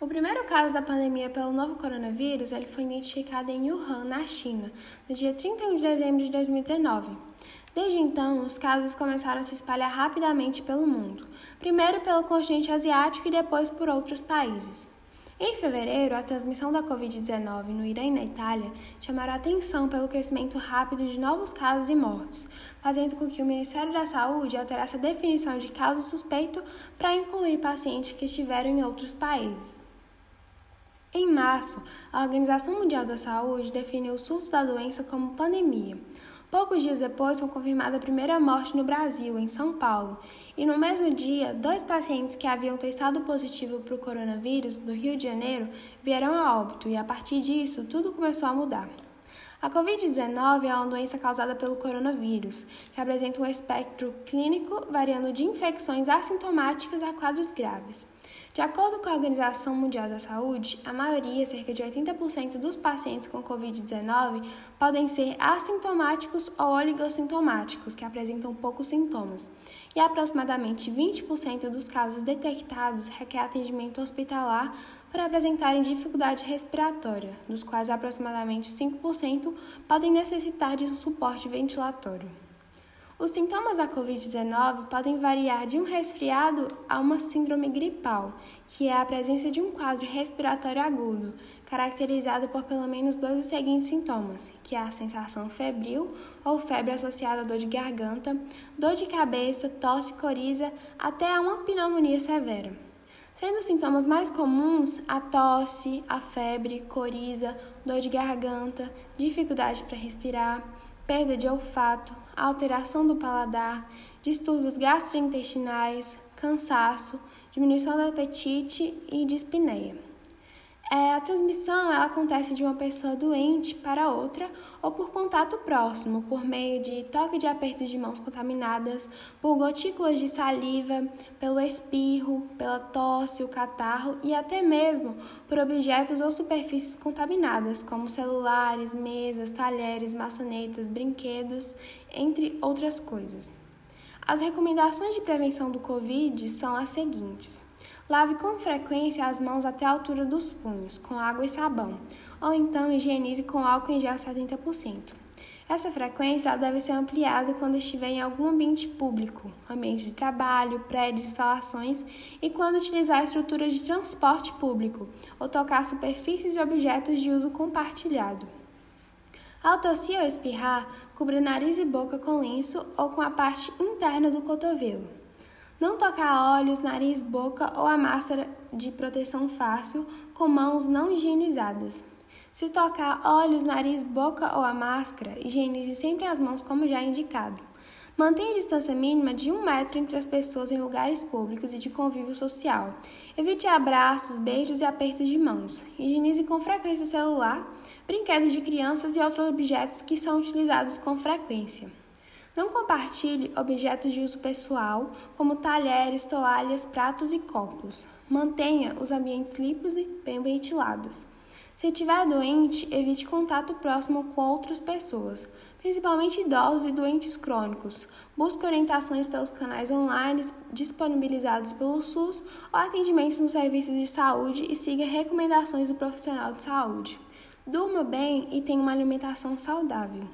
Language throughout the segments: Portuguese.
O primeiro caso da pandemia pelo novo coronavírus ele foi identificado em Wuhan, na China, no dia 31 de dezembro de 2019. Desde então, os casos começaram a se espalhar rapidamente pelo mundo, primeiro pelo continente asiático e depois por outros países. Em fevereiro, a transmissão da Covid-19 no Irã e na Itália chamaram a atenção pelo crescimento rápido de novos casos e mortes, fazendo com que o Ministério da Saúde alterasse a definição de caso suspeito para incluir pacientes que estiveram em outros países. Em março, a Organização Mundial da Saúde definiu o surto da doença como pandemia. Poucos dias depois, foi confirmada a primeira morte no Brasil, em São Paulo, e no mesmo dia, dois pacientes que haviam testado positivo para o coronavírus do Rio de Janeiro vieram a óbito, e a partir disso, tudo começou a mudar. A Covid-19 é uma doença causada pelo coronavírus, que apresenta um espectro clínico variando de infecções assintomáticas a quadros graves. De acordo com a Organização Mundial da Saúde, a maioria, cerca de 80% dos pacientes com Covid-19, podem ser assintomáticos ou oligossintomáticos, que apresentam poucos sintomas, e aproximadamente 20% dos casos detectados requer atendimento hospitalar por apresentarem dificuldade respiratória, dos quais aproximadamente 5% podem necessitar de um suporte ventilatório. Os sintomas da Covid-19 podem variar de um resfriado a uma síndrome gripal, que é a presença de um quadro respiratório agudo, caracterizado por pelo menos dois dos seguintes sintomas, que é a sensação febril ou febre associada à dor de garganta, dor de cabeça, tosse, coriza, até a uma pneumonia severa. Sendo os sintomas mais comuns a tosse, a febre, coriza, dor de garganta, dificuldade para respirar, perda de olfato, alteração do paladar, distúrbios gastrointestinais, cansaço, diminuição do apetite e dispneia. É, a transmissão ela acontece de uma pessoa doente para outra ou por contato próximo, por meio de toque de aperto de mãos contaminadas, por gotículas de saliva, pelo espirro, pela tosse, o catarro e até mesmo por objetos ou superfícies contaminadas, como celulares, mesas, talheres, maçanetas, brinquedos, entre outras coisas. As recomendações de prevenção do Covid são as seguintes. Lave com frequência as mãos até a altura dos punhos, com água e sabão, ou então higienize com álcool em gel 70%. Essa frequência deve ser ampliada quando estiver em algum ambiente público, ambiente de trabalho, prédios, instalações e quando utilizar estruturas de transporte público ou tocar superfícies e objetos de uso compartilhado. Ao tossir ou espirrar, cubra nariz e boca com lenço ou com a parte interna do cotovelo. Não tocar olhos, nariz, boca ou a máscara de proteção fácil com mãos não higienizadas. Se tocar olhos, nariz, boca ou a máscara, higienize sempre as mãos como já indicado. Mantenha a distância mínima de um metro entre as pessoas em lugares públicos e de convívio social. Evite abraços, beijos e apertos de mãos. Higienize com frequência o celular, brinquedos de crianças e outros objetos que são utilizados com frequência. Não compartilhe objetos de uso pessoal, como talheres, toalhas, pratos e copos. Mantenha os ambientes limpos e bem ventilados. Se estiver doente, evite contato próximo com outras pessoas, principalmente idosos e doentes crônicos. Busque orientações pelos canais online disponibilizados pelo SUS ou atendimento nos serviços de saúde e siga recomendações do profissional de saúde. Durma bem e tenha uma alimentação saudável.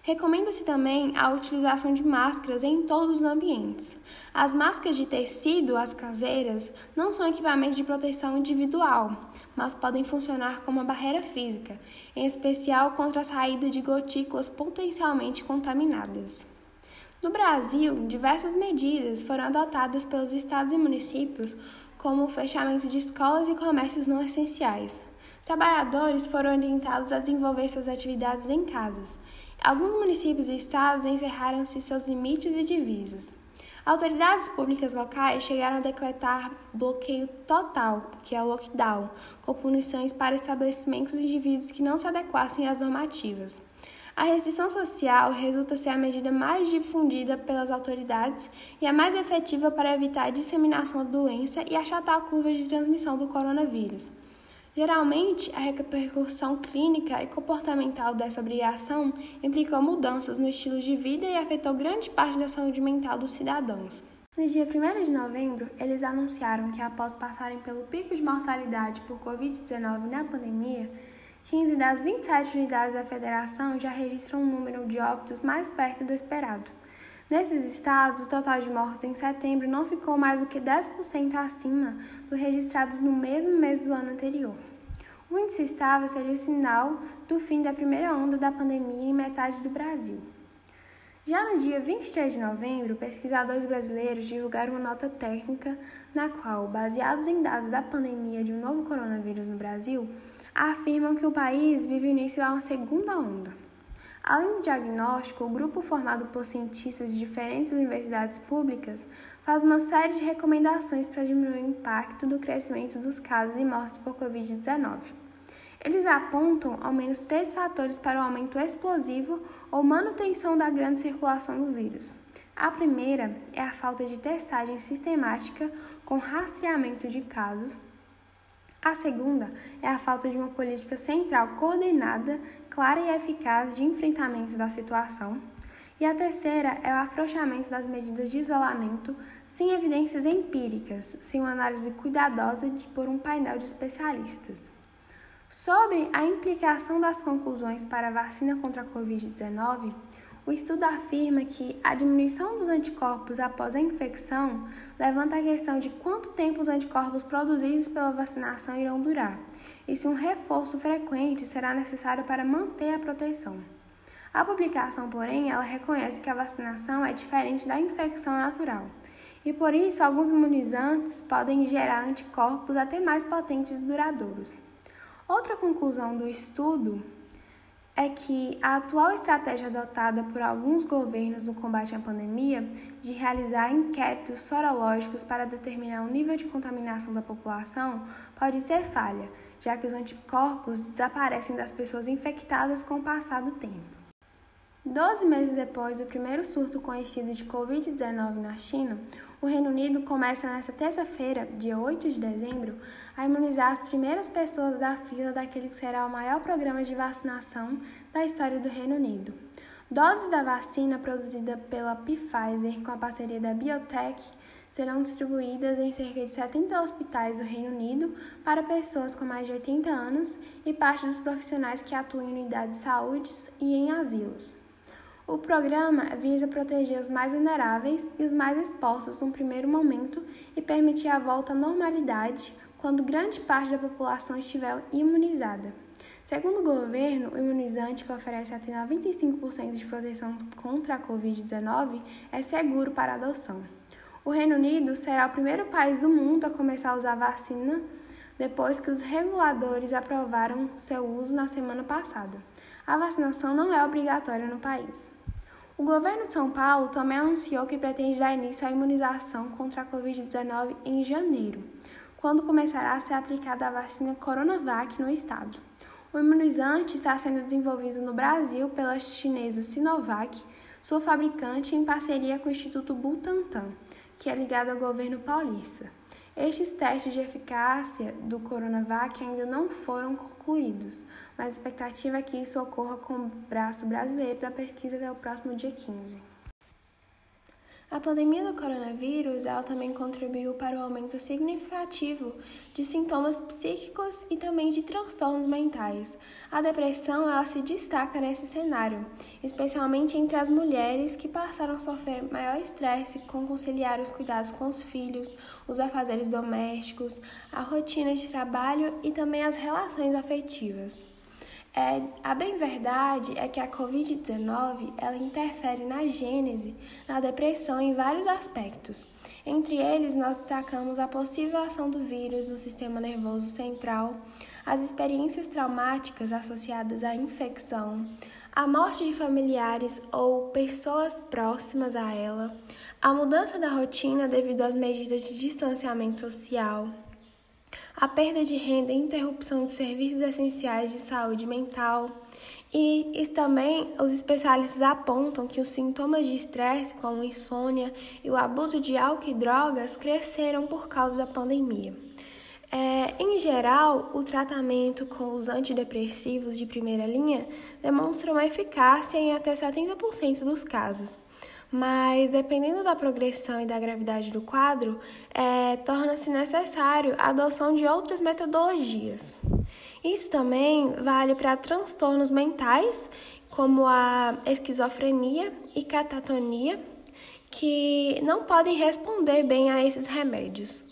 Recomenda-se também a utilização de máscaras em todos os ambientes. As máscaras de tecido, as caseiras, não são equipamentos de proteção individual, mas podem funcionar como uma barreira física, em especial contra a saída de gotículas potencialmente contaminadas. No Brasil, diversas medidas foram adotadas pelos estados e municípios, como o fechamento de escolas e comércios não essenciais. Trabalhadores foram orientados a desenvolver suas atividades em casas Alguns municípios e estados encerraram-se seus limites e divisas. Autoridades públicas locais chegaram a decretar bloqueio total, que é o lockdown, com punições para estabelecimentos e indivíduos que não se adequassem às normativas. A restrição social resulta ser a medida mais difundida pelas autoridades e a mais efetiva para evitar a disseminação da doença e achatar a curva de transmissão do coronavírus. Geralmente, a repercussão clínica e comportamental dessa obrigação implicou mudanças no estilo de vida e afetou grande parte da saúde mental dos cidadãos. No dia 1 de novembro, eles anunciaram que, após passarem pelo pico de mortalidade por Covid-19 na pandemia, 15 das 27 unidades da federação já registram um número de óbitos mais perto do esperado. Nesses estados, o total de mortes em setembro não ficou mais do que 10% acima do registrado no mesmo mês do ano anterior. O índice estável seria o sinal do fim da primeira onda da pandemia em metade do Brasil. Já no dia 23 de novembro, pesquisadores brasileiros divulgaram uma nota técnica na qual, baseados em dados da pandemia de um novo coronavírus no Brasil, afirmam que o país vive o início a uma segunda onda. Além do diagnóstico, o grupo formado por cientistas de diferentes universidades públicas faz uma série de recomendações para diminuir o impacto do crescimento dos casos e mortes por Covid-19. Eles apontam ao menos três fatores para o aumento explosivo ou manutenção da grande circulação do vírus. A primeira é a falta de testagem sistemática com rastreamento de casos. A segunda é a falta de uma política central coordenada, clara e eficaz de enfrentamento da situação. E a terceira é o afrouxamento das medidas de isolamento sem evidências empíricas, sem uma análise cuidadosa de, por um painel de especialistas. Sobre a implicação das conclusões para a vacina contra a Covid-19, o estudo afirma que a diminuição dos anticorpos após a infecção levanta a questão de quanto tempo os anticorpos produzidos pela vacinação irão durar e se um reforço frequente será necessário para manter a proteção. A publicação, porém, ela reconhece que a vacinação é diferente da infecção natural e por isso alguns imunizantes podem gerar anticorpos até mais potentes e duradouros. Outra conclusão do estudo é que a atual estratégia adotada por alguns governos no combate à pandemia de realizar inquéritos sorológicos para determinar o nível de contaminação da população pode ser falha, já que os anticorpos desaparecem das pessoas infectadas com o passar do tempo. Doze meses depois do primeiro surto conhecido de Covid-19 na China, o Reino Unido começa nesta terça-feira, dia 8 de dezembro, a imunizar as primeiras pessoas da fila daquele que será o maior programa de vacinação da história do Reino Unido. Doses da vacina produzida pela Pfizer com a parceria da Biotech serão distribuídas em cerca de 70 hospitais do Reino Unido para pessoas com mais de 80 anos e parte dos profissionais que atuam em unidades de saúde e em asilos. O programa visa proteger os mais vulneráveis e os mais expostos no primeiro momento e permitir a volta à normalidade quando grande parte da população estiver imunizada. Segundo o governo, o imunizante que oferece até 95% de proteção contra a Covid-19 é seguro para adoção. O Reino Unido será o primeiro país do mundo a começar a usar a vacina depois que os reguladores aprovaram seu uso na semana passada. A vacinação não é obrigatória no país. O governo de São Paulo também anunciou que pretende dar início à imunização contra a Covid-19 em janeiro, quando começará a ser aplicada a vacina Coronavac no estado. O imunizante está sendo desenvolvido no Brasil pela chinesa Sinovac, sua fabricante em parceria com o Instituto Butantan, que é ligado ao governo paulista. Estes testes de eficácia do Coronavac ainda não foram concluídos, mas a expectativa é que isso ocorra com o braço brasileiro da pesquisa até o próximo dia 15. A pandemia do coronavírus ela também contribuiu para o aumento significativo de sintomas psíquicos e também de transtornos mentais. A depressão ela se destaca nesse cenário, especialmente entre as mulheres que passaram a sofrer maior estresse com conciliar os cuidados com os filhos, os afazeres domésticos, a rotina de trabalho e também as relações afetivas. É, a bem verdade é que a Covid-19 ela interfere na gênese, na depressão em vários aspectos. Entre eles, nós destacamos a possível ação do vírus no sistema nervoso central, as experiências traumáticas associadas à infecção, a morte de familiares ou pessoas próximas a ela, a mudança da rotina devido às medidas de distanciamento social, a perda de renda e interrupção de serviços essenciais de saúde mental. E, também os especialistas apontam que os sintomas de estresse, como insônia e o abuso de álcool e drogas, cresceram por causa da pandemia. É, em geral, o tratamento com os antidepressivos de primeira linha demonstra uma eficácia em até 70% dos casos. Mas dependendo da progressão e da gravidade do quadro, é, torna-se necessário a adoção de outras metodologias. Isso também vale para transtornos mentais, como a esquizofrenia e catatonia, que não podem responder bem a esses remédios.